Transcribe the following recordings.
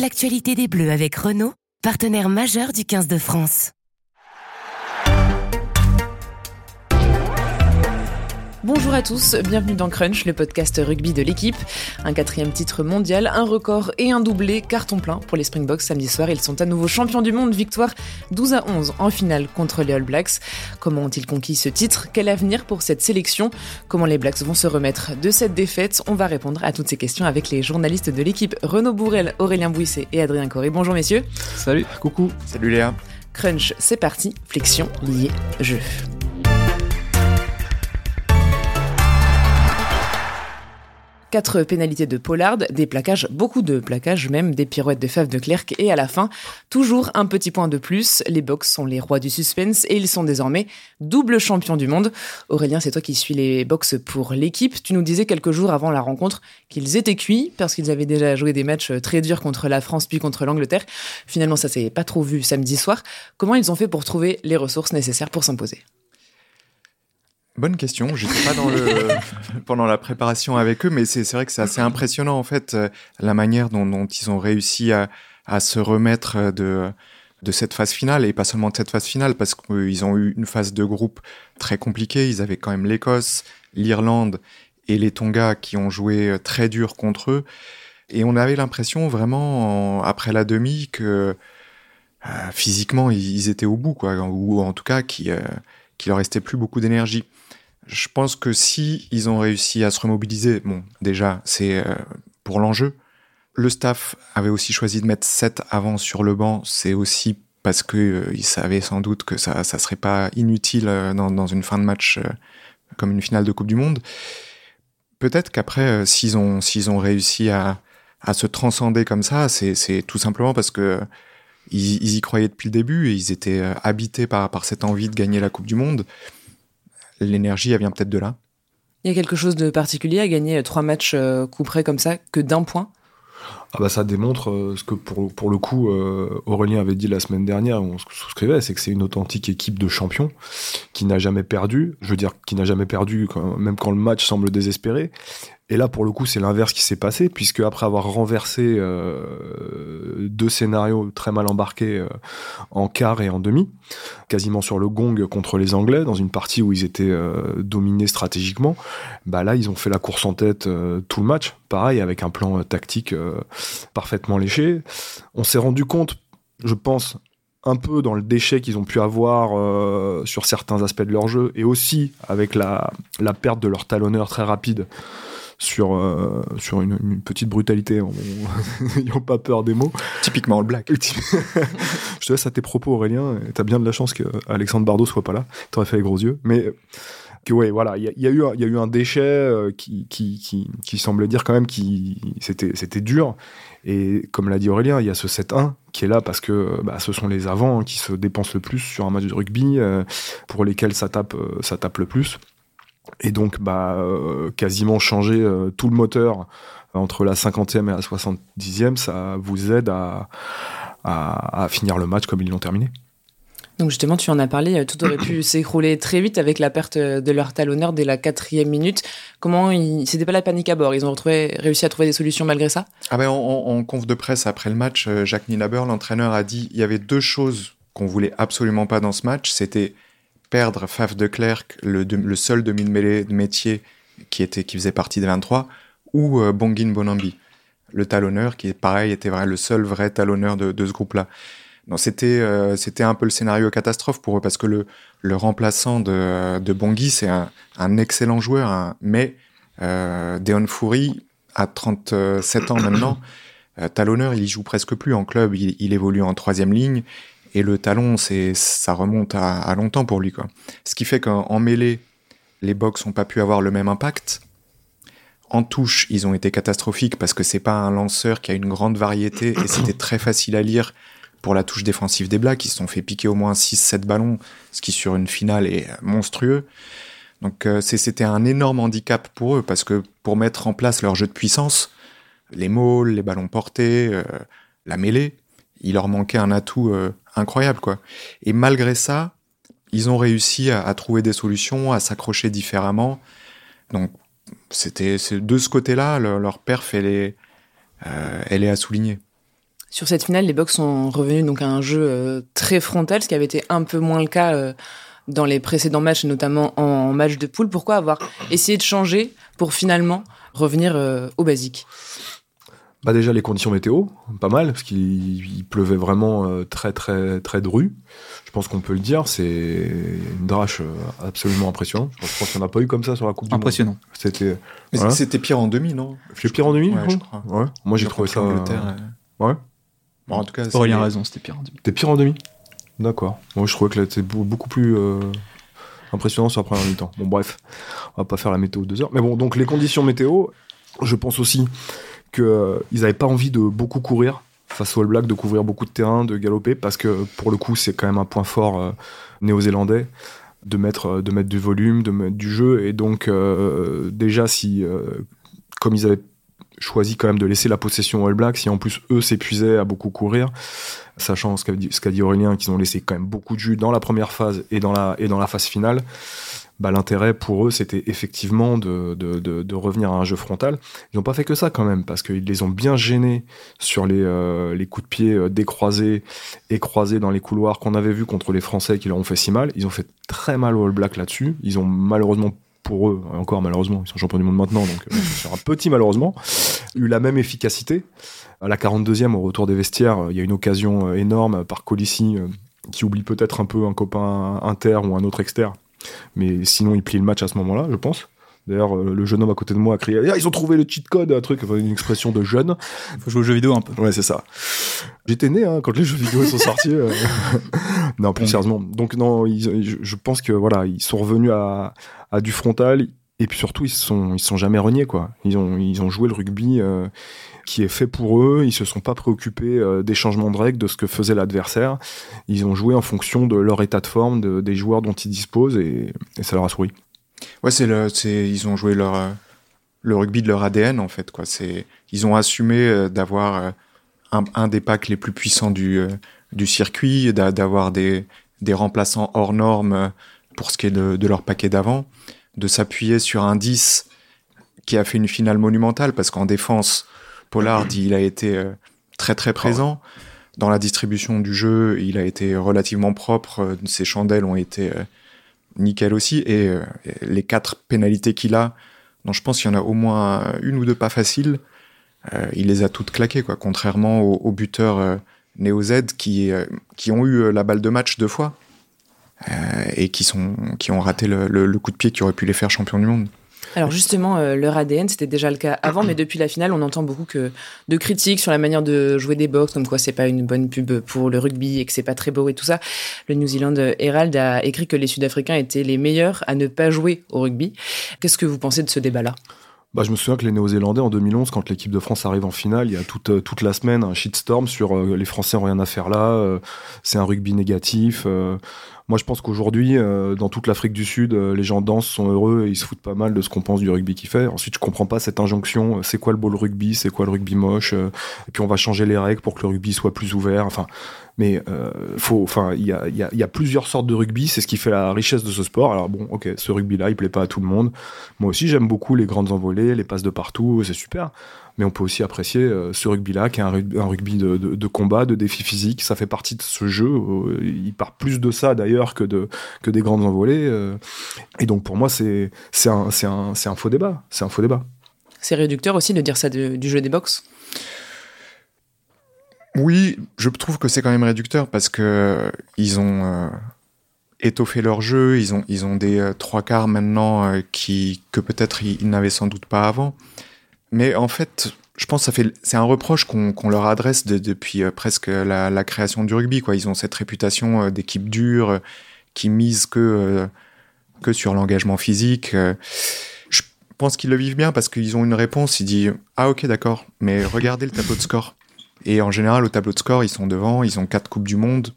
l'actualité des Bleus avec Renault, partenaire majeur du 15 de France. Bonjour à tous, bienvenue dans Crunch, le podcast rugby de l'équipe. Un quatrième titre mondial, un record et un doublé, carton plein pour les Springboks samedi soir. Ils sont à nouveau champions du monde, victoire 12 à 11 en finale contre les All Blacks. Comment ont-ils conquis ce titre? Quel avenir pour cette sélection? Comment les Blacks vont se remettre de cette défaite? On va répondre à toutes ces questions avec les journalistes de l'équipe Renaud Bourrel, Aurélien Bouisset et Adrien Corré. Bonjour messieurs. Salut, coucou. Salut Léa. Crunch, c'est parti, flexion, liée, jeu. Quatre pénalités de Pollard, des plaquages, beaucoup de plaquages même, des pirouettes de Fave de Clerc et à la fin, toujours un petit point de plus. Les Box sont les rois du suspense et ils sont désormais double champions du monde. Aurélien, c'est toi qui suis les Box pour l'équipe. Tu nous disais quelques jours avant la rencontre qu'ils étaient cuits parce qu'ils avaient déjà joué des matchs très durs contre la France puis contre l'Angleterre. Finalement, ça s'est pas trop vu samedi soir. Comment ils ont fait pour trouver les ressources nécessaires pour s'imposer? Bonne question. J'étais pas dans le pendant la préparation avec eux, mais c'est vrai que c'est assez impressionnant en fait euh, la manière dont, dont ils ont réussi à, à, se remettre de de cette phase finale et pas seulement de cette phase finale parce qu'ils ont eu une phase de groupe très compliquée. Ils avaient quand même l'Écosse, l'Irlande et les Tonga qui ont joué très dur contre eux. Et on avait l'impression vraiment après la demi que euh, physiquement ils, étaient au bout quoi, ou en tout cas qu'il euh, qu'il leur restait plus beaucoup d'énergie je pense que si ils ont réussi à se remobiliser, bon, déjà, c'est euh, pour l'enjeu. Le staff avait aussi choisi de mettre 7 avant sur le banc, c'est aussi parce qu'ils euh, savaient sans doute que ça ça serait pas inutile euh, dans, dans, une fin de match euh, comme une finale de Coupe du Monde. Peut-être qu'après, s'ils ont ont réussi à, à se transcender comme ça, c'est tout simplement parce que ils, y croyaient depuis le début et ils étaient habités par, par cette envie de gagner la Coupe du Monde l'énergie, elle vient peut-être de là. Il y a quelque chose de particulier à gagner trois matchs euh, coup comme ça que d'un point? Ah bah ça démontre euh, ce que pour, pour le coup euh, Aurélien avait dit la semaine dernière, on souscrivait, c'est que c'est une authentique équipe de champions qui n'a jamais perdu, je veux dire qui n'a jamais perdu même quand le match semble désespéré, et là, pour le coup, c'est l'inverse qui s'est passé, puisque après avoir renversé euh, deux scénarios très mal embarqués en quart et en demi, quasiment sur le gong contre les Anglais, dans une partie où ils étaient dominés stratégiquement, bah là, ils ont fait la course en tête tout le match, pareil, avec un plan tactique parfaitement léché. On s'est rendu compte, je pense, un peu dans le déchet qu'ils ont pu avoir euh, sur certains aspects de leur jeu, et aussi avec la, la perte de leur talonneur très rapide sur, euh, sur une, une, petite brutalité, n'ayant pas peur des mots. Typiquement le black. Je te laisse à tes propos, Aurélien. T'as bien de la chance que Alexandre Bardot soit pas là. T'aurais fait les gros yeux. Mais que voilà, il y, a eu, un déchet euh, qui, semblait dire quand même qui c'était, dur. Et comme l'a dit Aurélien, il y a ce 7-1 qui est là parce que bah, ce sont les avants qui se dépensent le plus sur un match de rugby, euh, pour lesquels ça tape, euh, ça tape le plus et donc bah quasiment changer tout le moteur entre la 50e et la 70e, ça vous aide à finir le match comme ils l'ont terminé. Donc justement, tu en as parlé, tout aurait pu s'écrouler très vite avec la perte de leur talonneur dès la quatrième minute. Comment ils... c'était pas la panique à bord Ils ont retrouvé, réussi à trouver des solutions malgré ça? Ah ben en, en, conf de presse après le match, euh, Jacques Nilaber, l'entraîneur, a dit il y avait deux choses qu'on voulait absolument pas dans ce match. C'était perdre Faf de Klerk, le, seul demi-mêlée de métier qui, était, qui faisait partie des 23, ou euh, Bongin Bonambi, le talonneur, qui, pareil, était vrai, le seul vrai talonneur de, de ce groupe-là. Non, c'était euh, c'était un peu le scénario catastrophe pour eux parce que le, le remplaçant de, de Bongui, c'est un, excellent joueur, hein, mais euh, Deon Foury, à 37 ans maintenant, euh, talonneur, il y joue presque plus en club, il, évolue en troisième ligne et le talon, c'est ça remonte à, à, longtemps pour lui. Quoi. Ce qui fait qu'en mêlée, les box n'ont pas pu avoir le même impact. En touche, ils ont été catastrophiques parce que c'est pas un lanceur qui a une grande variété et c'était très facile à lire pour la touche défensive des Blacks. Ils se sont fait piquer au moins 6-7 ballons, ce qui sur une finale est monstrueux. Donc euh, c'était un énorme handicap pour eux parce que pour mettre en place leur jeu de puissance, les mauls, les ballons portés, euh, la mêlée, il leur manquait un atout euh, incroyable quoi. Et malgré ça, ils ont réussi à, trouver des solutions, à s'accrocher différemment. Donc c'était de ce côté-là, leur, perf elle est à souligner Sur cette finale, les Bucks sont revenus donc à un jeu très frontal, ce qui avait été un peu moins le cas dans les précédents matchs, notamment en match de poule. Pourquoi avoir essayé de changer pour finalement revenir au basique? Bah déjà les conditions météo, pas mal, parce qu'il pleuvait vraiment euh, très très très dru. Je pense qu'on peut le dire, c'est une drache euh, absolument impressionnante. Je pense qu'il n'y en a pas eu comme ça sur la Coupe du Monde. Impressionnant. C'était. C'était pire en demi, non? C'était pire en demi, ouais, je crois. Ouais. Moi j'ai trouvé ça. Euh... Ouais. Bon, en tout cas, Aurélien a raison, c'était pire en demi. C'était pire en demi? D'accord. Moi je trouvais que c'était beaucoup plus. Euh, impressionnant sur la première mi-temps. Bon, bref, on va pas faire la météo deux heures. Mais bon, donc les conditions météo, je pense aussi qu'ils euh, n'avaient pas envie de beaucoup courir face aux All Blacks, de couvrir beaucoup de terrain, de galoper, parce que pour le coup, c'est quand même un point fort euh, néo-zélandais de mettre, de mettre du volume, de mettre du jeu. Et donc, déjà, si, comme ils avaient choisi quand même de laisser la possession aux All Blacks, si en plus eux s'épuisaient à beaucoup courir, sachant ce qu'a dit, dit, Aurélien, qu'ils ont laissé quand même beaucoup de jus dans la première phase et dans la, et dans la phase finale, bah, l'intérêt pour eux, c'était effectivement de, de, revenir à un jeu frontal. Ils n'ont pas fait que ça quand même, parce qu'ils les ont bien gênés sur les, euh, les coups de pied euh, décroisés et croisés dans les couloirs qu'on avait vu contre les Français qui leur ont fait si mal. Ils ont fait très mal aux All Blacks là-dessus. Ils ont malheureusement pour eux, encore malheureusement, ils sont champions du monde maintenant, donc euh, sur un petit malheureusement, eu la même efficacité. À la 42e, au retour des vestiaires, il y a une occasion énorme par Colissi, qui oublie peut-être un peu un copain inter ou un autre exter, mais sinon, il plie le match à ce moment-là, je pense. D'ailleurs, euh, le jeune homme à côté de moi a crié ah, Ils ont trouvé le cheat code, un truc, une expression de jeune. Faut jouer aux jeux vidéo un peu. Ouais, c'est ça. J'étais né hein, quand les jeux vidéo sont sortis. Euh. non, plus sérieusement. Donc, non, je pense que voilà, ils sont revenus à, à, du frontal. Et puis surtout, ils se sont, ils sont jamais reniés, quoi. Ils ont, ils ont joué le rugby. Euh, qui est fait pour eux. Ils se sont pas préoccupés euh, des changements de règles, de ce que faisait l'adversaire. Ils ont joué en fonction de leur état de forme, de, des joueurs dont ils disposent, et, ça leur a souri. Ouais, c'est le, c'est, ils ont joué leur, euh, le rugby de leur ADN en fait. Quoi. C'est, ils ont assumé euh, d'avoir un, un, des packs les plus puissants du, du circuit, d'avoir des, des remplaçants hors normes pour ce qui est de, de leur paquet d'avant, de s'appuyer sur un 10 qui a fait une finale monumentale parce qu'en défense, Pollard, il a été euh, très très présent. Dans la distribution du jeu, il a été relativement propre. Euh, ses chandelles ont été euh, nickel aussi. Et les quatre pénalités qu'il a, dont je pense qu'il y en a au moins une ou deux pas faciles, il les a toutes claquées, quoi. Contrairement aux, buteurs néo-Z qui, qui ont eu la balle de match deux fois. et qui, ont raté le coup de pied qui aurait pu les faire champions du monde. Alors justement, euh, leur ADN, c'était déjà le cas avant, mais depuis la finale, on entend beaucoup que de critiques sur la manière de jouer des box, comme quoi c'est pas une bonne pub pour le rugby et que c'est pas très beau et tout ça. Le New Zealand Herald a écrit que les Sud-Africains étaient les meilleurs à ne pas jouer au rugby. Qu'est-ce que vous pensez de ce débat-là? Bah, je me souviens que les Néo-Zélandais en 2011, quand l'équipe de France arrive en finale, il y a toute, euh, toute la semaine un shitstorm sur euh, les Français ont rien à faire là, c'est un rugby négatif. Moi, je pense qu'aujourd'hui, euh, dans toute l'Afrique du Sud, euh, les gens dansent, sont heureux et ils se foutent pas mal de ce qu'on pense du rugby qu'il fait. Ensuite, je comprends pas cette injonction. Euh, c'est quoi le beau rugby C'est quoi le rugby moche Et puis, on va changer les règles pour que le rugby soit plus ouvert. Enfin, mais faut, enfin, il y a, plusieurs sortes de rugby. C'est ce qui fait la richesse de ce sport. Alors bon, ok, ce rugby-là, il plaît pas à tout le monde. Moi aussi, j'aime beaucoup les grandes envolées, les passes de partout. C'est super mais on peut aussi apprécier euh, ce rugby-là, qui est un, rugby, de, combat, de défi physique. Ça fait partie de ce jeu. Euh, il part plus de ça d'ailleurs que, de, que des grandes envolées. Euh. et donc pour moi, c'est un faux débat. C'est un faux débat. C'est réducteur aussi de dire ça du jeu des box? Oui, je trouve que c'est quand même réducteur parce que ils ont étoffé leur jeu, ils ont, ils ont des trois quarts maintenant qui, que peut-être ils n'avaient sans doute pas avant. Mais en fait, je pense que ça fait, c'est un reproche qu'on leur adresse depuis euh, presque la, création du rugby. Quoi. Ils ont cette réputation euh, d'équipe dure euh, qui mise que, que sur l'engagement physique. je pense qu'ils le vivent bien parce qu'ils ont une réponse. Ils disent Ah, ok, d'accord, mais regardez le tableau de score. Et en général, au tableau de score, ils sont devant, ils ont quatre Coupes du Monde.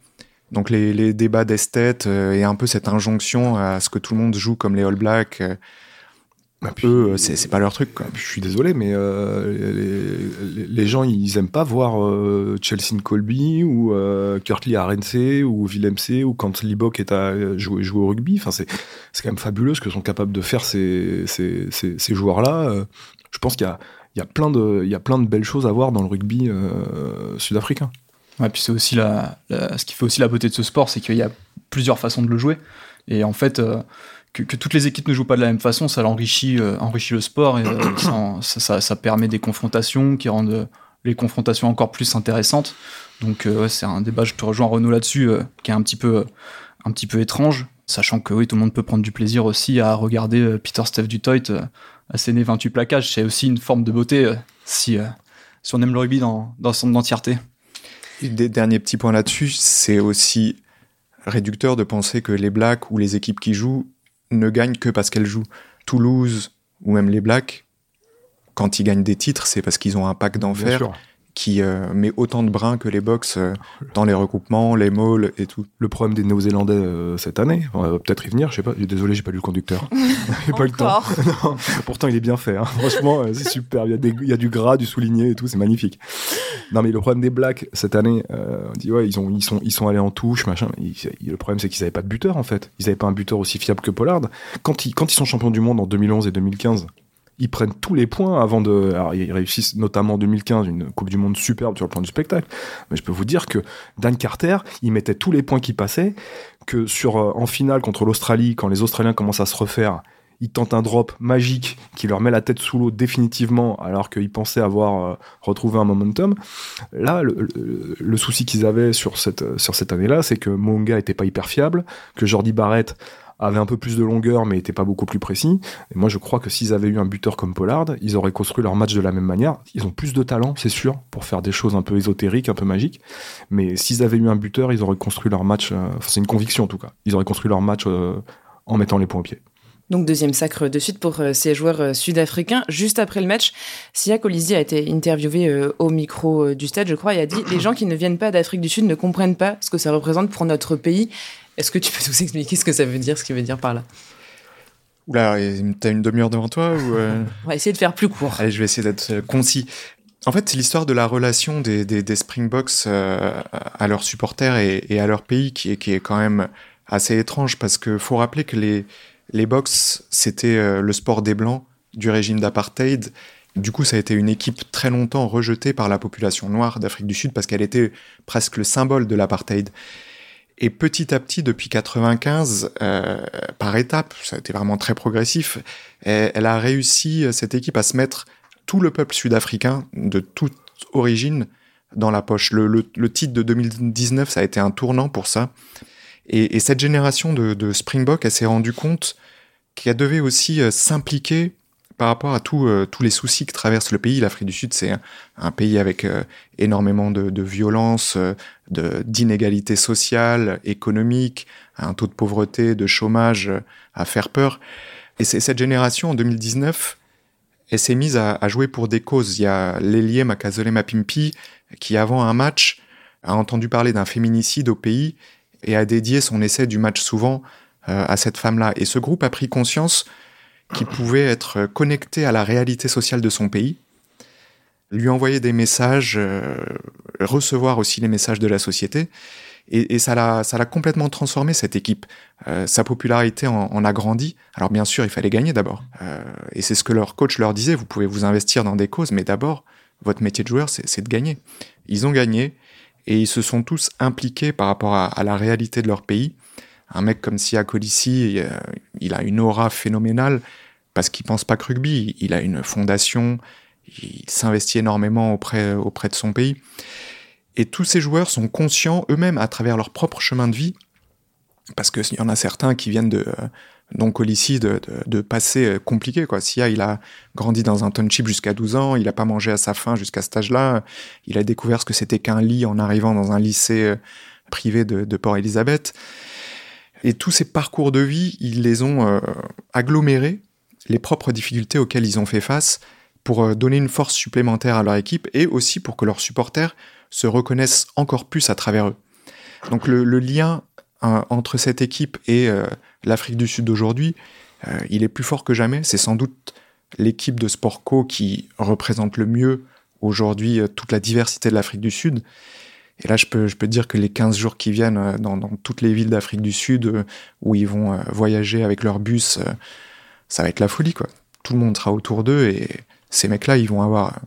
Donc les, les débats d'esthète et un peu cette injonction à ce que tout le monde joue comme les All Blacks bah, eux, c'est pas leur truc. Quoi. Je suis désolé, mais euh, les, gens, ils aiment pas voir euh, Chelsea Colby ou euh, Kurtley Arense ou Villemc ou quand Libok est à jouer, jouer au rugby. Enfin, c'est quand même fabuleux ce que sont capables de faire ces, ces, ces, ces joueurs-là. Je pense qu'il y a, il y a plein de, y a plein de belles choses à voir dans le rugby sud-africain. Ouais, puis c'est aussi la, ce qui fait aussi la beauté de ce sport, c'est qu'il y a plusieurs façons de le jouer. Et en fait, que, toutes les équipes ne jouent pas de la même façon, ça enrichit, enrichit le sport et ça, ça, permet des confrontations qui rendent les confrontations encore plus intéressantes. Donc c'est un débat, je te rejoins Renaud là-dessus, qui est un petit peu, un petit peu étrange, sachant que oui, tout le monde peut prendre du plaisir aussi à regarder Peter Steph Dutoit asséner 28 plaquages. C'est aussi une forme de beauté si, si on aime le rugby dans, dans son entièreté. Des derniers petits points là-dessus, c'est aussi réducteur de penser que les Blacks ou les équipes qui jouent ne gagnent que parce qu'elles jouent. Toulouse ou même les Blacks, quand ils gagnent des titres, c'est parce qu'ils ont un pack d'enfer qui euh, met autant de brins que les box euh, dans les regroupements, les malls et tout. Le problème des Néo-Zélandais euh, cette année, on va peut-être y venir, je sais pas, désolé, j'ai pas lu le conducteur. j'ai pas le temps. pourtant, il est bien fait, hein. franchement, c'est super. Il y, a des, il y, a du gras, du souligné et tout, c'est magnifique. Non, mais le problème des Blacks cette année, on dit ouais, ils, ont, ils, sont, ils sont allés en touche, machin. le problème, c'est qu'ils avaient pas de buteur en fait. Ils avaient pas un buteur aussi fiable que Pollard. Quand ils, quand ils sont champions du monde en 2011 et 2015, ils prennent tous les points avant de. Alors, ils réussissent notamment en 2015 une Coupe du Monde superbe sur le plan du spectacle. Mais je peux vous dire que Dan Carter, il mettait tous les points qui passaient. Que sur euh, en finale contre l'Australie, quand les Australiens commencent à se refaire, ils tentent un drop magique qui leur met la tête sous l'eau définitivement, alors qu'ils pensaient avoir euh, retrouvé un momentum. Là, le, souci qu'ils avaient sur cette, sur cette année-là, c'est que Monga était pas hyper fiable, que Jordi Barrett avait un peu plus de longueur mais était pas beaucoup plus précis. Et moi je crois que s'ils avaient eu un buteur comme Pollard, ils auraient construit leur match de la même manière. Ils ont plus de talent, c'est sûr, pour faire des choses un peu ésotériques, un peu magiques. Mais s'ils avaient eu un buteur, ils auraient construit leur match. Euh, c'est une conviction en tout cas. Ils auraient construit leur match euh, en mettant les points au pied. Donc deuxième sacre de suite pour euh, ces joueurs sud-africains. Juste après le match, Sia Colisi a été interviewé au micro du stade, je crois, et a dit les gens qui ne viennent pas d'Afrique du Sud ne comprennent pas ce que ça représente pour notre pays. Est-ce que tu peux nous expliquer ce que ça veut dire, ce qu'il veut dire par là? Oula, t'as une demi-heure devant toi ou euh On va essayer de faire plus court. Allez, je vais essayer d'être euh, concis. En fait, c'est l'histoire de la relation des, des, Springboks euh, à leurs supporters et, à leur pays qui est, qui est quand même assez étrange parce que faut rappeler que les, les Box, c'était le sport des Blancs du régime d'apartheid. Du coup, ça a été une équipe très longtemps rejetée par la population noire d'Afrique du Sud parce qu'elle était presque le symbole de l'apartheid. Et petit à petit, depuis 95, euh, par étapes, ça a été vraiment très progressif, elle, a réussi, euh, cette équipe, à se mettre tout le peuple sud-africain de toute origine dans la poche. Le, titre de 2019, ça a été un tournant pour ça. Et, et cette génération de, de Springbok, elle s'est rendue compte qu'elle devait aussi euh, s'impliquer par rapport à tous les soucis que traverse le pays, l'Afrique du Sud, c'est un, pays avec énormément de, de violence, d'inégalités sociales, économiques, un taux de pauvreté, de chômage à faire peur. Et c'est cette génération, en 2019, elle s'est mise à, jouer pour des causes. Il y a l'ailier Makazole Mapimpi, qui avant un match a entendu parler d'un féminicide au pays et a dédié son essai du match souvent à cette femme-là. Et ce groupe a pris conscience qui pouvait être connecté à la réalité sociale de son pays, lui envoyer des messages, euh, recevoir aussi les messages de la société. Et, ça l'a, ça l'a complètement transformé cette équipe. Euh, sa popularité en, a grandi. Alors bien sûr, il fallait gagner d'abord. Euh, et c'est ce que leur coach leur disait. Vous pouvez vous investir dans des causes, mais d'abord, votre métier de joueur, c'est, de gagner. Ils ont gagné et ils se sont tous impliqués par rapport à, à la réalité de leur pays un mec comme Sia Colissi, il a une aura phénoménale parce qu'il pense pas que rugby. Il a une fondation, il s'investit énormément auprès, auprès de son pays. Et tous ces joueurs sont conscients eux-mêmes à travers leur propre chemin de vie, parce qu'il y en a certains qui viennent de donc Colissi de, de, passé compliqué quoi. Sia il a grandi dans un township jusqu'à 12 ans, il a pas mangé à sa faim jusqu'à cet âge-là, il a découvert ce que c'était qu'un lit en arrivant dans un lycée privé de, de Port-Élisabeth. Et tous ces parcours de vie, ils les ont euh, agglomérés, les propres difficultés auxquelles ils ont fait face, pour euh, donner une force supplémentaire à leur équipe et aussi pour que leurs supporters se reconnaissent encore plus à travers eux. Donc le, lien euh, entre cette équipe et l'Afrique du Sud d'aujourd'hui, il est plus fort que jamais. C'est sans doute l'équipe de Sportco qui représente le mieux aujourd'hui toute la diversité de l'Afrique du Sud. Et là, je peux, dire que les 15 jours qui viennent euh, dans, toutes les villes d'Afrique du Sud euh, où ils vont euh, voyager avec leur bus, ça va être la folie, quoi. Tout le monde sera autour d'eux et ces mecs-là, ils vont avoir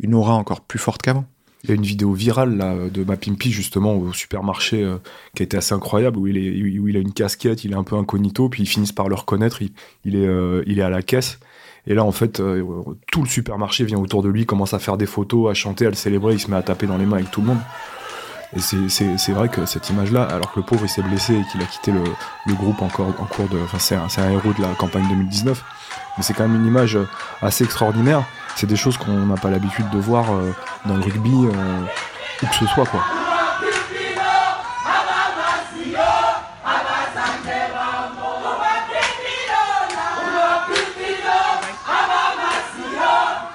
une aura encore plus forte qu'avant. Il y a une vidéo virale là, de Mapimpi justement au supermarché euh, qui a été assez incroyable où il, a une casquette, il est un peu incognito, puis ils finissent par le reconnaître, il, euh, est à la caisse. Et là, en fait, euh, tout le supermarché vient autour de lui, commence à faire des photos, à chanter, à le célébrer, il se met à taper dans les mains avec tout le monde. Et c'est vrai que cette image-là, alors que le pauvre il s'est blessé et qu'il a quitté le, groupe encore en cours de. Enfin, c'est un, héros de la campagne 2019, mais c'est quand même une image assez extraordinaire c'est des choses qu'on n'a pas l'habitude de voir euh, dans le rugby, euh, où que ce soit. Quoi.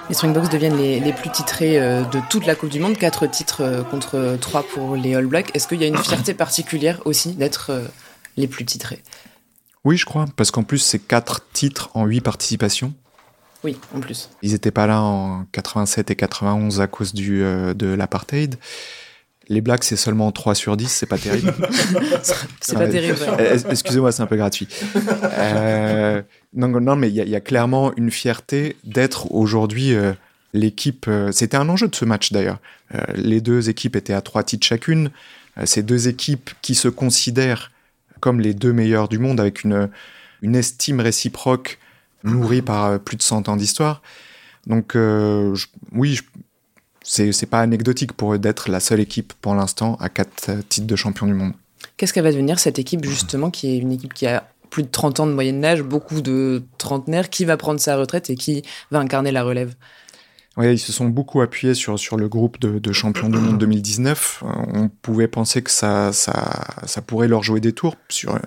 Les Springboks deviennent les, plus titrés euh, de toute la Coupe du Monde, 4 titres contre 3 pour les All Blacks. Est-ce qu'il y a une fierté particulière aussi d'être les plus titrés? Oui, je crois, parce qu'en plus, c'est 4 titres en 8 participations. Oui, en plus. Ils n'étaient pas là en 87 et 91 à cause du, euh, de l'apartheid. Les Blacks, c'est seulement 3 sur 10, c'est pas terrible. c'est pas terrible. Excusez-moi, c'est un peu gratuit. Euh, non, non, mais il y, a clairement une fierté d'être aujourd'hui euh, l'équipe. C'était un enjeu de ce match d'ailleurs. les deux équipes étaient à 3 titres chacune. ces deux équipes qui se considèrent comme les deux meilleures du monde avec une, une estime réciproque nourri par euh, plus de 100 ans d'histoire. Donc euh, oui, c'est pas anecdotique pour eux d'être la seule équipe pour l'instant à quatre euh, titres de champion du monde. Qu'est-ce qu'elle va devenir cette équipe justement qui est une équipe qui a plus de 30 ans de moyenne d'âge, beaucoup de trentenaires, qui va prendre sa retraite et qui va incarner la relève? Oui, ils se sont beaucoup appuyés sur, sur le groupe de, de champions du monde 2019. On pouvait penser que ça, ça, ça pourrait leur jouer des tours sur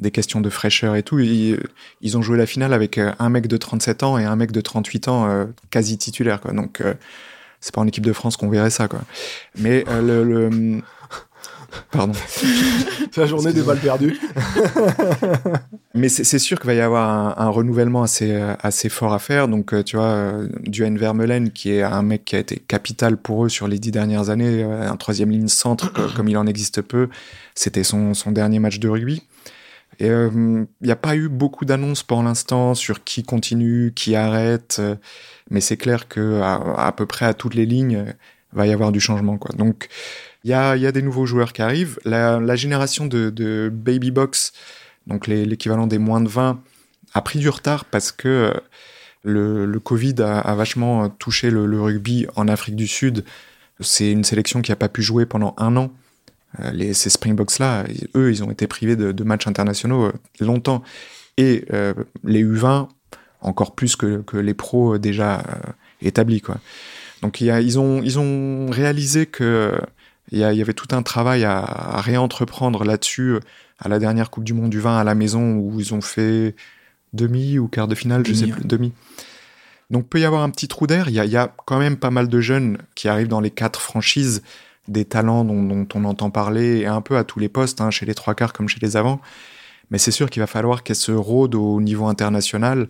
des questions de fraîcheur et tout. Ils, ils, ont joué la finale avec euh, un mec de 37 ans et un mec de 38 ans euh, quasi titulaire. Quoi. Donc, euh, c'est pas en équipe de France qu'on verrait ça. Quoi. Mais le, le... Pardon. c'est la journée des balles perdues. Mais c'est sûr qu'il va y avoir un, un, renouvellement assez, assez fort à faire. Donc, tu vois, Duane Vermeulen, qui est un mec qui a été capital pour eux sur les dix dernières années, un troisième ligne centre, comme il en existe peu, c'était son, son dernier match de rugby. Et il euh, n'y a pas eu beaucoup d'annonces pour l'instant sur qui continue, qui arrête, euh, mais c'est clair que à, peu près à toutes les lignes, euh, va y avoir du changement. Quoi. Donc il y a, y a, des nouveaux joueurs qui arrivent. La, génération de, Baby Box, donc l'équivalent des moins de 20, a pris du retard parce que le, le Covid a, vachement touché le, rugby en Afrique du Sud. C'est une sélection qui n'a pas pu jouer pendant un an. Euh, les, ces Springboks-là, eux, ils ont été privés de, matchs internationaux euh, longtemps. Et euh, les U20, encore plus que, les pros déjà établis. Quoi. Donc ils, ont, ils ont réalisé que il y, avait tout un travail à, réentreprendre là-dessus à la dernière Coupe du Monde du vin à la maison où ils ont fait demi ou quart de finale, je sais plus, demi. Donc peut y avoir un petit trou d'air. Il y, y a, quand même pas mal de jeunes qui arrivent dans les quatre franchises des talents dont, on entend parler, et un peu à tous les postes, hein, chez les trois quarts comme chez les avants. Mais c'est sûr qu'il va falloir qu'elle se rôde au niveau international,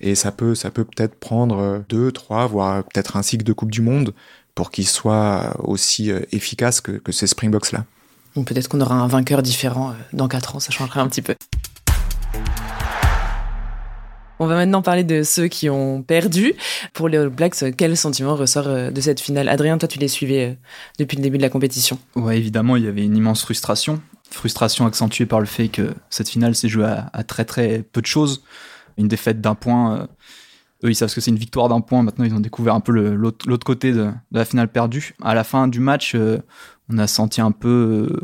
et ça peut, ça peut peut-être prendre deux, trois, voire peut-être un cycle de Coupe du Monde pour qu'il soit aussi euh, efficace que, que ces Springboks-là. Peut-être qu'on aura un vainqueur différent euh, dans quatre ans, ça changerait un petit peu. On va maintenant parler de ceux qui ont perdu. Pour les All Blacks, quel sentiment ressort euh, de cette finale? Adrien, toi tu les suivais euh, depuis le début de la compétition. Ouais, évidemment, il y avait une immense frustration. Frustration accentuée par le fait que cette finale s'est jouée à, très très peu de choses. Une défaite d'un point. Euh, eux, ils savent que c'est une victoire d'un point. Maintenant, ils ont découvert un peu l'autre côté de, la finale perdue. À la fin du match, on a senti un peu,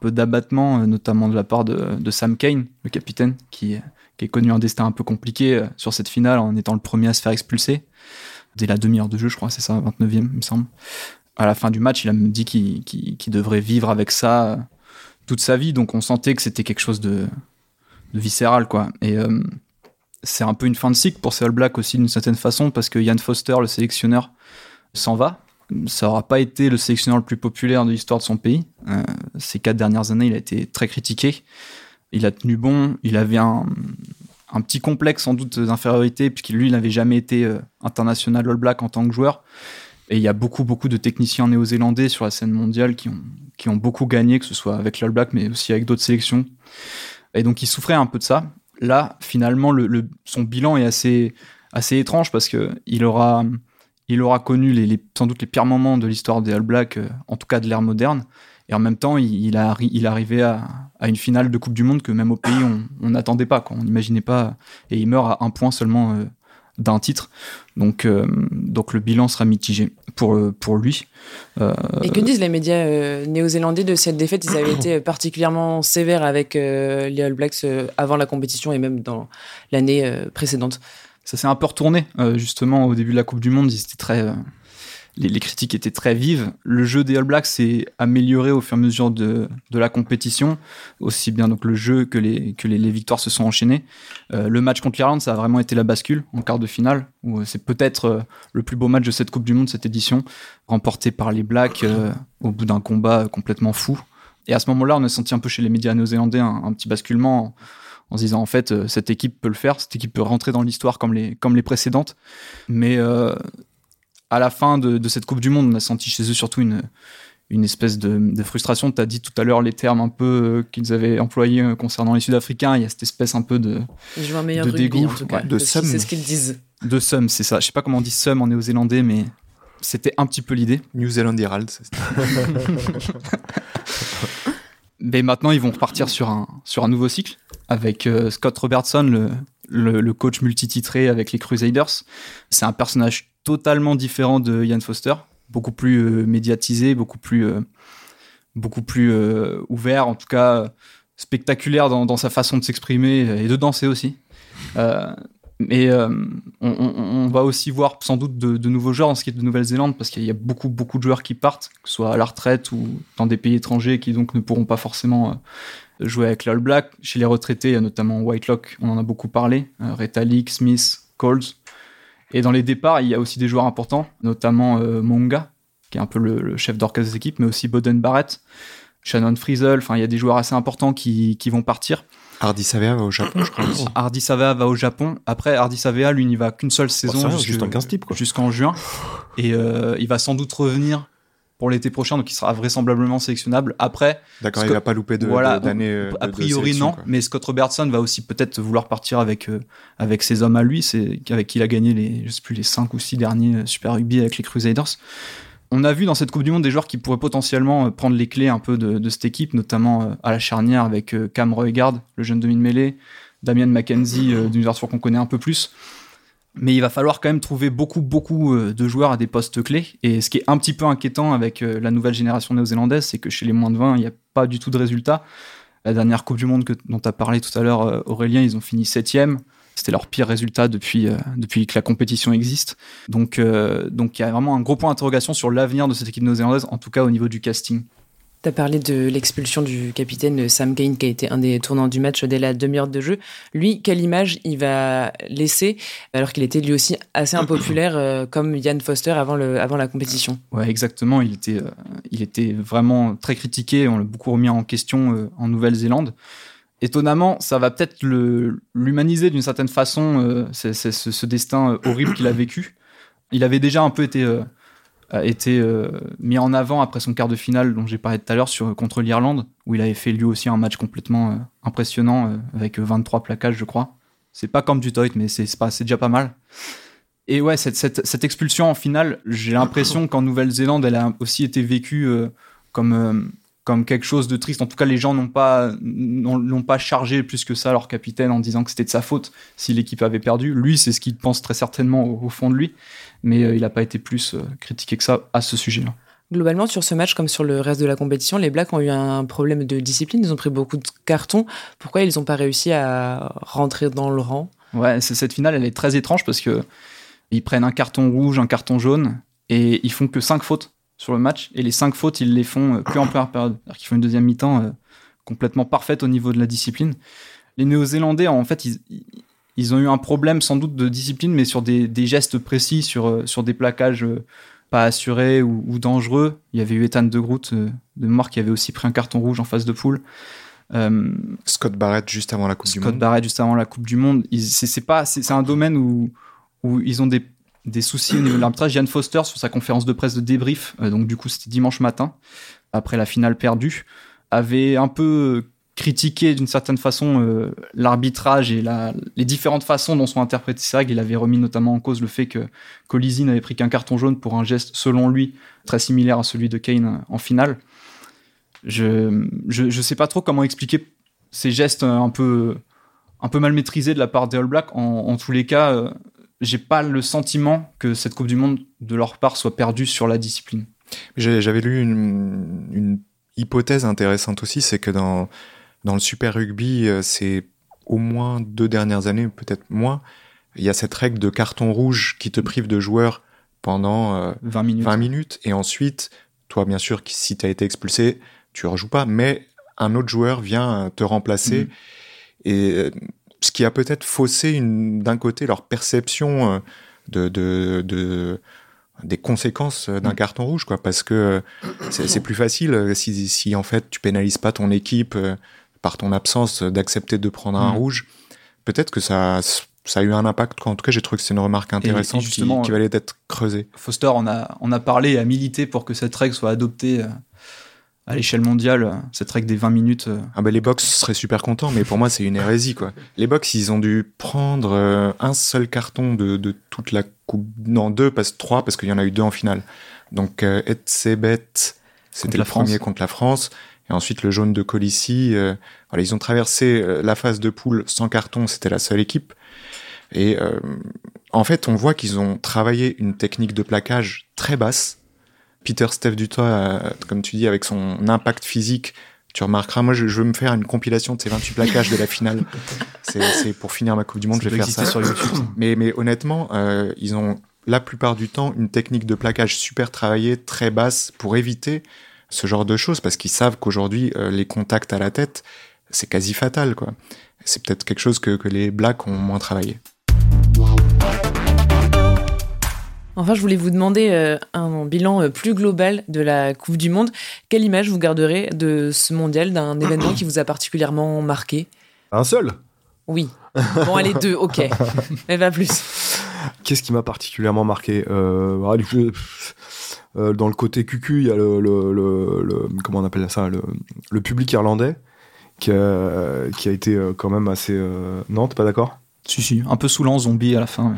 peu d'abattement, notamment de la part de, Sam Kane, le capitaine, qui qui est connu un destin un peu compliqué euh, sur cette finale en étant le premier à se faire expulser. Dès la demi-heure de jeu, je crois, c'est ça, 29e, il me semble. À la fin du match, il a dit qu'il devrait vivre avec ça euh, toute sa vie, donc on sentait que c'était quelque chose de, viscéral, quoi. Euh, c'est un peu une fin de cycle pour ces All Blacks aussi, d'une certaine façon, parce que Ian Foster, le sélectionneur, s'en va. Ça n'aura pas été le sélectionneur le plus populaire de l'histoire de son pays. ces quatre dernières années, il a été très critiqué il a tenu bon, il avait un, petit complexe sans doute d'infériorité, puisqu'il lui n'avait jamais été euh, international All Black en tant que joueur. Et il y a beaucoup, beaucoup de techniciens néo-zélandais sur la scène mondiale qui ont, qui ont beaucoup gagné, que ce soit avec l'All Black, mais aussi avec d'autres sélections. Et donc il souffrait un peu de ça. Là, finalement, le, son bilan est assez, étrange parce que il aura, aura connu sans doute les pires moments de l'histoire des All Blacks, en tout cas de l'ère moderne. Et en même temps, il, a, il est arrivé à, à, une finale de Coupe du Monde que même au pays, on n'attendait pas, quoi. on n'imaginait pas. Et il meurt à un point seulement euh, d'un titre. Donc, euh, donc le bilan sera mitigé pour, euh, pour lui. Et que disent les médias néo-zélandais de cette défaite? Ils avaient été particulièrement sévères avec les All Blacks avant la compétition et même dans l'année précédente. Ça s'est un peu retourné, justement, au début de la Coupe du Monde. Ils étaient très les, critiques étaient très vives. Le jeu des All Blacks s'est amélioré au fur et à mesure de, la compétition, aussi bien donc le jeu que les, victoires se sont enchaînées. Euh, le match contre l'Irlande, ça a vraiment été la bascule en quart de finale, où c'est peut-être euh, le plus beau match de cette Coupe du Monde, cette édition, remporté par les Blacks euh, au bout d'un combat complètement fou. Et à ce moment-là, on a senti un peu chez les médias néo-zélandais un, petit basculement en, se disant en fait cette équipe peut le faire, cette équipe peut rentrer dans l'histoire comme les, comme les précédentes. Mais à la fin de, cette Coupe du Monde, on a senti chez eux surtout une, une espèce de, frustration. Tu as dit tout à l'heure les termes un peu euh, qu'ils avaient employés euh, concernant les Sud-Africains. Il y a cette espèce un peu de, Je un meilleur de dégoût. En tout cas, de somme. C'est ce qu'ils disent. De somme, c'est ça. Je sais pas comment on dit somme en néo-zélandais, mais c'était un petit peu l'idée. New Zealand Herald. mais maintenant, ils vont repartir sur un, sur un nouveau cycle avec euh, Scott Robertson, le, le, le coach multititré avec les Crusaders. C'est un personnage totalement différent de Ian Foster, beaucoup plus euh, médiatisé, beaucoup plus, euh, beaucoup plus euh, ouvert, en tout cas spectaculaire dans, sa façon de s'exprimer et de danser aussi. mais on, va aussi voir sans doute de, nouveaux joueurs en ce qui est de Nouvelle-Zélande parce qu'il y a beaucoup beaucoup de joueurs qui partent, que ce soit à la retraite ou dans des pays étrangers qui donc ne pourront pas forcément jouer avec l'All Black. Chez les retraités, il y a notamment Whitelock, on en a beaucoup parlé, Retalik, Smith, Coles. Et dans les départs, il y a aussi des joueurs importants, notamment euh, Monga, qui est un peu le, chef d'orchestre des équipes, mais aussi Boden Barrett, Shannon Friesel. Enfin, il y a des joueurs assez importants qui, qui vont partir. Hardy Savea va au Japon, je crois. Hardy Savea va au Japon. Après, Hardy Savea, lui, n'y va qu'une seule saison. Jusqu'en juin. Et euh, il va sans doute revenir pour l'été prochain, donc il sera vraisemblablement sélectionnable. Après, d'accord, il va pas louper de voilà, d'année. Euh, a priori non, mais Scott Robertson va aussi peut-être vouloir partir avec euh, avec ses hommes à lui, c'est avec qui il a gagné les je sais plus les cinq ou six derniers euh, Super Rugby avec les Crusaders. On a vu dans cette Coupe du Monde des joueurs qui pourraient potentiellement prendre les clés un peu de, cette équipe, notamment à la charnière avec Cam Roygard, le jeune demi-mêlée, Damien McKenzie d'une version qu'on connaît un peu plus. Mais il va falloir quand même trouver beaucoup, beaucoup euh, de joueurs à des postes clés. Et ce qui est un petit peu inquiétant avec euh, la nouvelle génération néo-zélandaise, c'est que chez les moins de 20, il n'y a pas du tout de résultats. La dernière Coupe du Monde dont tu as parlé tout à l'heure, euh, Aurélien, ils ont fini septième. C'était leur pire résultat depuis, que la compétition existe. Donc il y a vraiment un gros point d'interrogation sur l'avenir de cette équipe néo-zélandaise, en tout cas au niveau du casting. Tu as parlé de l'expulsion du capitaine Sam Gain, qui a été un des tournants du match dès la demi-heure de jeu. Lui, quelle image il va laisser, alors qu'il était lui aussi assez impopulaire, euh, comme Ian Foster avant, le, avant la compétition? Ouais, exactement. Il était, euh, il était vraiment très critiqué. On l'a beaucoup remis en question euh, en Nouvelle-Zélande. Étonnamment, ça va peut-être l'humaniser d'une certaine façon, ce, destin horrible qu'il a vécu. Il avait déjà un peu été a été euh, mis en avant après son quart de finale dont j'ai parlé tout à l'heure sur contre l'Irlande où il avait fait lui aussi un match complètement euh, impressionnant euh, avec 23 plaquages je crois. C'est pas comme du Toit mais c'est pas c'est déjà pas mal. Et ouais cette, cette, cette expulsion en finale, j'ai l'impression qu'en Nouvelle-Zélande elle a aussi été vécue comme comme quelque chose de triste. En tout cas, les gens n'ont pas n'ont pas chargé plus que ça leur capitaine en disant que c'était de sa faute si l'équipe avait perdu. Lui, c'est ce qu'il pense très certainement au, fond de lui, mais euh, il n'a pas été plus euh, critiqué que ça à ce sujet-là. Globalement, sur ce match, comme sur le reste de la compétition, les Blacks ont eu un problème de discipline. Ils ont pris beaucoup de cartons. Pourquoi ils n'ont pas réussi à rentrer dans le rang? Ouais, cette finale, elle est très étrange parce que ils prennent un carton rouge, un carton jaune, et ils font que 5 fautes sur le match. Et les cinq fautes, ils les font euh, que en première période. C'est-à-dire qu'ils font une deuxième mi-temps euh, complètement parfaite au niveau de la discipline. Les Néo-Zélandais, en fait, ils, ont eu un problème sans doute de discipline, mais sur des, gestes précis, sur, euh, sur des plaquages pas assurés ou, dangereux. Il y avait eu Ethan de Groot de mémoire qui avait aussi pris un carton rouge en face de poule. Scott Barrett juste avant la Coupe du Monde. Scott Barrett juste avant la Coupe du Monde. C'est pas, c'est un domaine où, où ils ont des des soucis au niveau de l'arbitrage. Yann Foster, sur sa conférence de presse de débrief, euh, donc du coup c'était dimanche matin, après la finale perdue, avait un peu critiqué d'une certaine façon euh, l'arbitrage et les différentes façons dont sont interprétées ces règles. Il avait remis notamment en cause le fait que Colisi n'avait pris qu'un carton jaune pour un geste, selon lui, très similaire à celui de Kane en finale. Je ne sais pas trop comment expliquer ces gestes un peu, un peu mal maîtrisés de la part des All Blacks. En, tous les cas, euh, j'ai pas le sentiment que cette Coupe du Monde, de leur part, soit perdue sur la discipline. J'avais lu une, une hypothèse intéressante aussi, c'est que dans dans le Super Rugby, euh, c'est au moins deux dernières années, peut-être moins, il y a cette règle de carton rouge qui te prive de joueurs pendant 20 euh, minutes. 20 minutes. Et ensuite, toi, bien sûr, si tu as été expulsé, tu rejoues pas, mais un autre joueur vient te remplacer. Mm. Et euh, ce qui a peut-être faussé d'un côté leur perception de, de, des conséquences d'un mm. carton rouge, quoi, parce que c'est plus facile si, si, en fait tu pénalises pas ton équipe par ton absence d'accepter de prendre un mm. rouge, peut-être que ça, ça a eu un impact. En tout cas, j'ai trouvé que c'est une remarque intéressante qui, qui, valait d'être creusée. Foster on a, on a parlé et a milité pour que cette règle soit adoptée euh, à l'échelle mondiale, cette règle des 20 minutes. Euh. Ah bah les box seraient super contents, mais pour moi c'est une hérésie quoi. Les box ils ont dû prendre euh, un seul carton de, de, toute la coupe, non deux, parce trois parce qu'il y en a eu deux en finale. Donc euh, Etsebet, c'était le premier contre la France. Et ensuite, le jaune de Colissi, euh, voilà, ils ont traversé euh, la phase de poule sans carton, c'était la seule équipe. Et euh, en fait, on voit qu'ils ont travaillé une technique de plaquage très basse. Peter Steph Dutoit, comme tu dis, avec son impact physique, tu remarqueras, moi, je, je, veux me faire une compilation de ces 28 plaquages de la finale. C'est pour finir ma Coupe du Monde, je vais faire ça. sur YouTube. Mais, mais honnêtement, euh, ils ont la plupart du temps une technique de plaquage super travaillée, très basse, pour éviter ce genre de choses parce qu'ils savent qu'aujourd'hui euh, les contacts à la tête c'est quasi fatal quoi. C'est peut-être quelque chose que, que les Blacks ont moins travaillé. Enfin, je voulais vous demander euh, un bilan euh, plus global de la Coupe du Monde. Quelle image vous garderez de ce mondial, d'un événement qui vous a particulièrement marqué? Un seul? Oui. Bon, allez, deux, ok. Mais pas plus. Qu'est-ce qui m'a particulièrement marqué? Euh, ah, euh, dans le côté cucu, il y a le, le, le, comment on appelle ça, le, public irlandais qui a, qui a été euh, quand même assez. Euh... Non, t'es pas d'accord? Si, si, un peu saoulant zombie à la fin.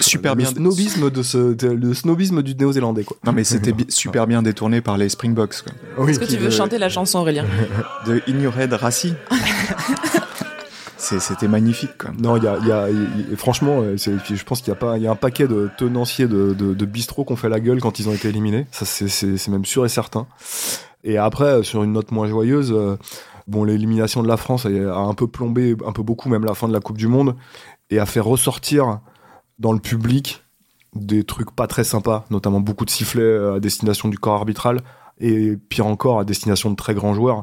Super bien. Le snobisme, de ce, le snobisme du néo-zélandais, quoi. Non, mais c'était super bien détourné par les Springboks, quoi. Est-ce que tu veux chanter la chanson, Aurélien? De In Your Head Rassi c'était magnifique. Non, il y a, franchement, euh, je pense qu'il y a pas, il y a un paquet de tenanciers de, de, de bistrots fait la gueule quand ils ont été éliminés. Ça, c'est même sûr et certain. Et après, euh, sur une note moins joyeuse, euh, bon, l'élimination de la France a un peu plombé, un peu beaucoup même la fin de la Coupe du Monde, et a fait ressortir dans le public des trucs pas très sympas, notamment beaucoup de sifflets à destination du corps arbitral, et pire encore à destination de très grands joueurs.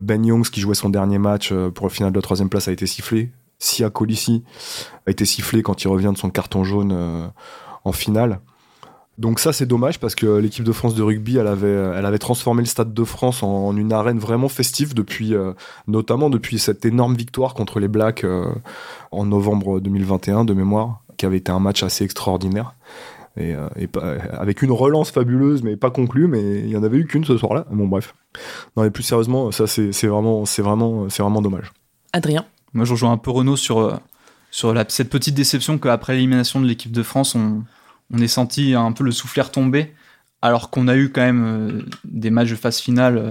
Ben Youngs, qui jouait son dernier match euh, pour le final de la troisième place, a été sifflé. Sia Colissi a été sifflé quand il revient de son carton jaune euh, en finale. Donc ça c'est dommage parce que l'équipe de France de rugby elle avait avait transformé le stade de France en, une arène vraiment festive depuis euh, notamment depuis cette énorme victoire contre les Blacks en novembre 2021 de mémoire qui avait été un match assez extraordinaire et, avec une relance fabuleuse mais pas conclue mais il y en avait eu qu'une ce soir-là bon bref non, mais plus sérieusement, ça c'est vraiment, c'est vraiment, c'est vraiment dommage. Adrien. Moi, je rejoins un peu Renault sur euh, sur la, cette petite déception qu'après l'élimination de l'équipe de France, on, on ait senti un peu le soufflet retomber, alors qu'on a eu quand même euh, des matchs de phase finale euh,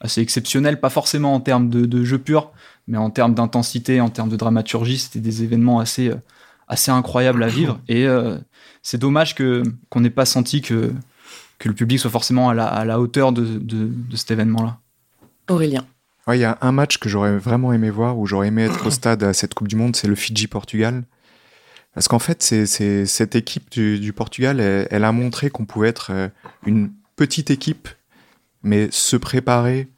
assez exceptionnels, pas forcément en termes de, de jeu pur, mais en termes d'intensité, en termes de dramaturgie, c'était des événements assez assez incroyables à vivre. Et c'est dommage que qu'on n'ait pas senti que que le public soit forcément à la, hauteur de, cet événement-là. Aurélien. Il y a un match que j'aurais vraiment aimé voir, où j'aurais aimé être au stade à cette Coupe du Monde, c'est le Fidji-Portugal. Parce qu'en fait, c'est cette équipe du, Portugal, elle, a montré qu'on pouvait être euh, une petite équipe, mais se préparer,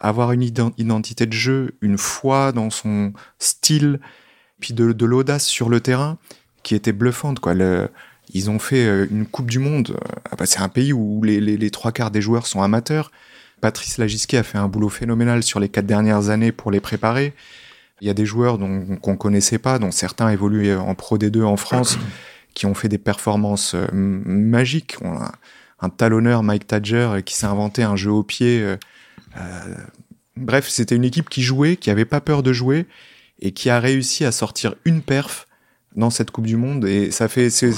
avoir une identité de jeu, une foi dans son style, puis de, de l'audace sur le terrain, qui était bluffante. Quoi. Ils ont fait euh, une Coupe du Monde. Ah bah, c'est un pays où les, trois quarts des joueurs sont amateurs. Patrice Lagisquet a fait un boulot phénoménal sur les quatre dernières années pour les préparer. Il y a des joueurs dont qu'on connaissait pas, dont certains évoluent en Pro D2 en France, qui ont fait des performances euh, magiques. un, talonneur, Mike Tadger, qui s'est inventé un jeu au pied euh, Bref, c'était une équipe qui jouait, qui avait pas peur de jouer et qui a réussi à sortir une perf dans cette Coupe du Monde. Et ça fait, c'est,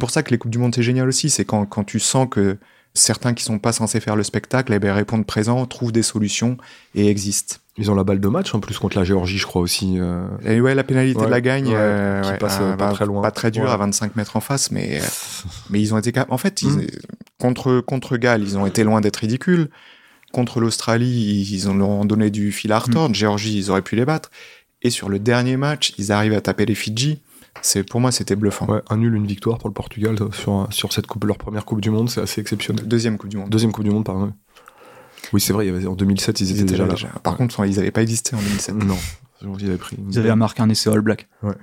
pour ça que les Coupes du Monde c'est génial aussi. C'est quand, quand tu sens que certains qui sont pas censés faire le spectacle, eh ben, répondent présent, trouvent des solutions et existent. Ils ont la balle de match en plus contre la Géorgie, je crois aussi. euh. Et ouais, la pénalité Ouais, de la gagne, ouais, euh, qui ouais, passe, euh, pas bah, très loin. Pas très dur à 25 mètres en face, mais, euh, mais ils ont été. En fait, ils- Mm. contre, contre Galles, ils ont été loin d'être ridicules. Contre l'Australie, ils en leur ont donné du fil à retordre. Géorgie, ils auraient pu les battre. Et sur le dernier match, ils arrivent à taper les Fidji. C'est, pour moi, c'était bluffant. Ouais, un nul, une victoire pour le Portugal sur, sur cette coupe, leur première Coupe du Monde, c'est assez exceptionnel. Deuxième Coupe du Monde. Deuxième Coupe du Monde, pardon. Oui, c'est vrai, en 2007, ils, Ils étaient, déjà là. Par contre, ils n'avaient pas existé en 2007. Non, ils avaient pris. une Ils avaient marqué un essai All Black. Ouais.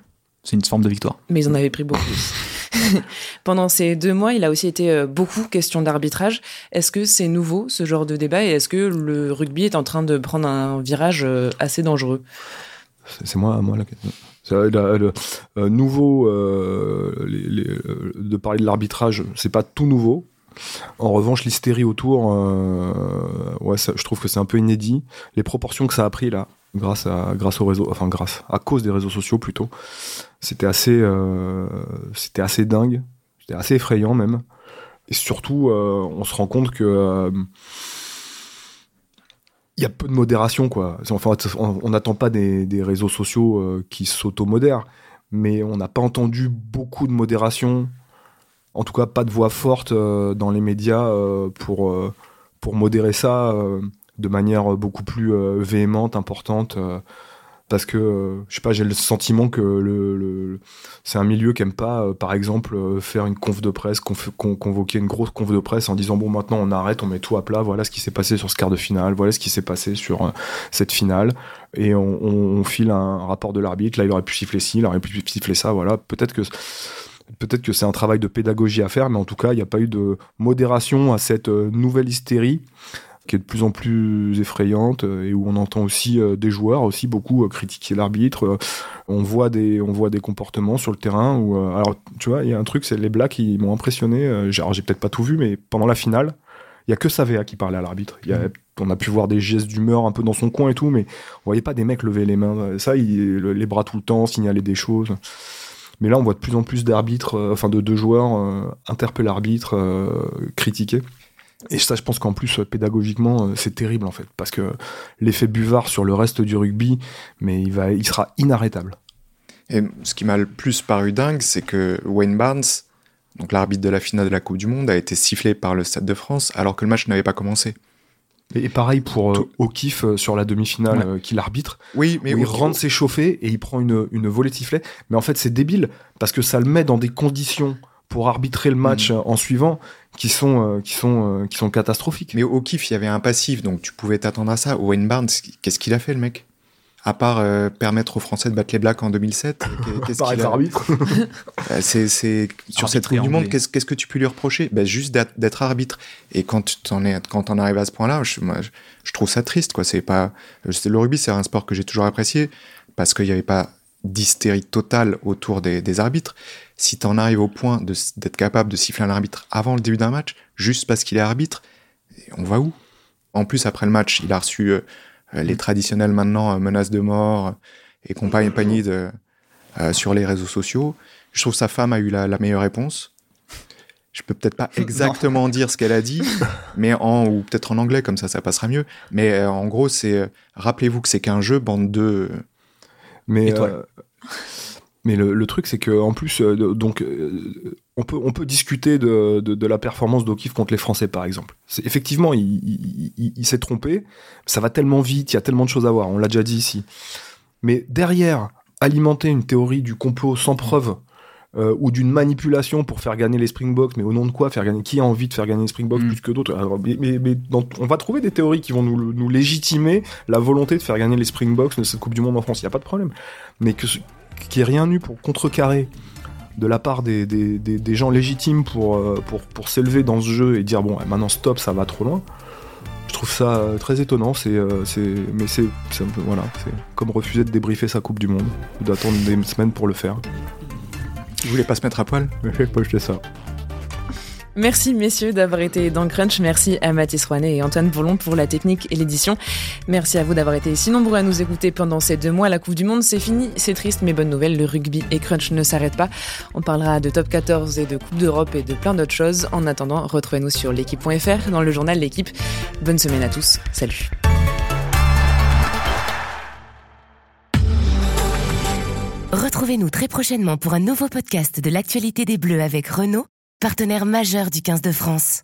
C'est une forme de victoire. Mais ils en avaient pris beaucoup. Pendant ces deux mois, il a aussi été euh, beaucoup question d'arbitrage. Est-ce que c'est nouveau, ce genre de débat, et est-ce que le rugby est en train de prendre un virage euh, assez dangereux? C'est moi, moi la euh, la- le, euh, nouveau, euh, de parler de l'arbitrage, c'est pas tout nouveau. En revanche, l'hystérie autour, ouais, je trouve que c'est un peu inédit. Les proportions que ça a pris là, grâce à, grâce au réseau, enfin grâce, à cause des réseaux sociaux plutôt, c'était assez, c'était assez dingue, c'était assez effrayant même. Et surtout, on se rend compte que il y a peu de modération, quoi. Enfin, on n'attend pas des, réseaux sociaux euh, qui s'automodèrent, mais on n'a pas entendu beaucoup de modération, en tout cas pas de voix forte euh, dans les médias euh, pour, pour modérer ça de manière beaucoup plus véhémente, importante. Parce que, euh, je sais pas, j'ai le sentiment que le, c'est un milieu qui aime pas, euh, par exemple, euh, faire une conf de presse, convoquer une grosse conf de presse en disant bon maintenant on arrête, on met tout à plat, voilà ce qui s'est passé sur ce quart de finale, voilà ce qui s'est passé sur cette finale, et on, file un rapport de l'arbitre, là il aurait pu siffler ci, il aurait pu siffler ça, voilà, peut-être que peut-être que c'est un travail de pédagogie à faire, mais en tout cas il n'y a pas eu de modération à cette nouvelle hystérie qui est de plus en plus effrayante euh, et où on entend aussi euh, des joueurs aussi beaucoup euh, critiquer l'arbitre. On voit des on voit des comportements sur le terrain où alors tu vois il y a un truc c'est les Blacks qui m'ont impressionné. alors j'ai peut-être pas tout vu mais pendant la finale il y a que Savea qui parlait à l'arbitre. Il y a- On a pu voir des gestes d'humeur un peu dans son coin et tout, mais on voyait pas des mecs lever les mains. Ça, il- les bras tout le temps, signaler des choses. Mais là, on voit de plus en plus d'arbitres, euh, enfin de, de joueurs euh, interpeller l'arbitre, euh, critiquer. Et ça, je pense qu'en plus, euh, pédagogiquement, euh, c'est terrible en fait, parce que l'effet buvard sur le reste du rugby, mais il, va, il sera inarrêtable. Et ce qui m'a le plus paru dingue, c'est que Wayne Barnes, donc l'arbitre de la finale de la Coupe du Monde, a été sifflé par le Stade de France alors que le match n'avait pas commencé. Et, pareil pour euh, Tout- O'Keefe euh, sur la demi-finale Ouais. euh, qu'il arbitre, Oui, mais où il rentre s'échauffer et il prend une, une volée de sifflet. Mais en fait, c'est débile, parce que ça le met dans des conditions pour arbitrer le match Mm. en suivant qui sont, euh, qui sont, euh, qui sont catastrophiques. Mais au kiff, il y avait un passif, donc tu pouvais t'attendre à ça. Wayne Barnes, qu'est-ce qu'il a fait, le mec? À part euh, permettre aux Français de battre les Blacks en 2007 qu'est-ce Par qu'il être a- arbitre. C'est, c'est- Sur cette Coupe du Monde, qu'est-ce, qu'est-ce que tu peux lui reprocher? Ben, Juste d'être, arbitre. Et quand tu t'en, es, quand t'en arrives à ce point-là, je, moi, je, je trouve ça triste. Quoi. C'est pas, le rugby, c'est un sport que j'ai toujours apprécié parce qu'il n'y avait pas d'hystérie totale autour des, des arbitres. Si t'en arrives au point de, d'être capable de siffler un arbitre avant le début d'un match, juste parce qu'il est arbitre, on va où? En plus, après le match, il a reçu euh, les traditionnelles maintenant euh, menaces de mort euh, et compagnie de, euh, sur les réseaux sociaux. Je trouve que sa femme a eu la, la meilleure réponse. Je peux peut-être pas exactement dire ce qu'elle a dit, mais en ou peut-être en anglais comme ça, ça passera mieux. Mais euh, en gros, c'est euh, rappelez-vous que c'est qu'un jeu, bande de. euh, Mais, euh, mais le, le truc, c'est que en plus, euh, donc, euh, on peut, on peut discuter de, de, de la performance d'O'Keefe contre les Français, par exemple. Effectivement, il, il- il- il s'est trompé. Ça va tellement vite, il y a tellement de choses à voir. On l'a déjà dit ici. Mais derrière, alimenter une théorie du complot sans preuve. euh, ou d'une manipulation pour faire gagner les Springboks, mais au nom de quoi faire gagner Qui a envie de faire gagner les Springboks Mm. plus que d'autres? Mais, mais- mais dans- on va trouver des théories qui vont nous, nous légitimer la volonté de faire gagner les Springboks de cette Coupe du Monde en France. Il n'y a pas de problème mais que n'y ait rien eu pour contrecarrer de la part des, des, des- des gens légitimes pour, euh, pour, pour s'élever dans ce jeu et dire bon maintenant stop ça va trop loin. Je trouve ça euh, très étonnant c'est euh, c'est mais c'est c'est un peu voilà c'est comme refuser de débriefer sa coupe du monde ou d'attendre des semaines pour le faire. Vous voulez pas se mettre à poil? Mais je sais pas je fais ça Merci messieurs d'avoir été dans Crunch. Merci à Mathis Rouanet et Antoine Bourlon pour la technique et l'édition. Merci à vous d'avoir été si nombreux à nous écouter pendant ces deux mois. La Coupe du Monde, c'est fini, c'est triste, mais bonne nouvelle, le rugby et Crunch ne s'arrêtent pas. On parlera de Top 14 et de Coupe d'Europe et de plein d'autres choses. En attendant, retrouvez-nous sur l'équipe.fr dans le journal L'équipe. Bonne semaine à tous. Salut. Retrouvez-nous très prochainement pour un nouveau podcast de l'actualité des Bleus avec Renault, partenaire majeur du 15 de France.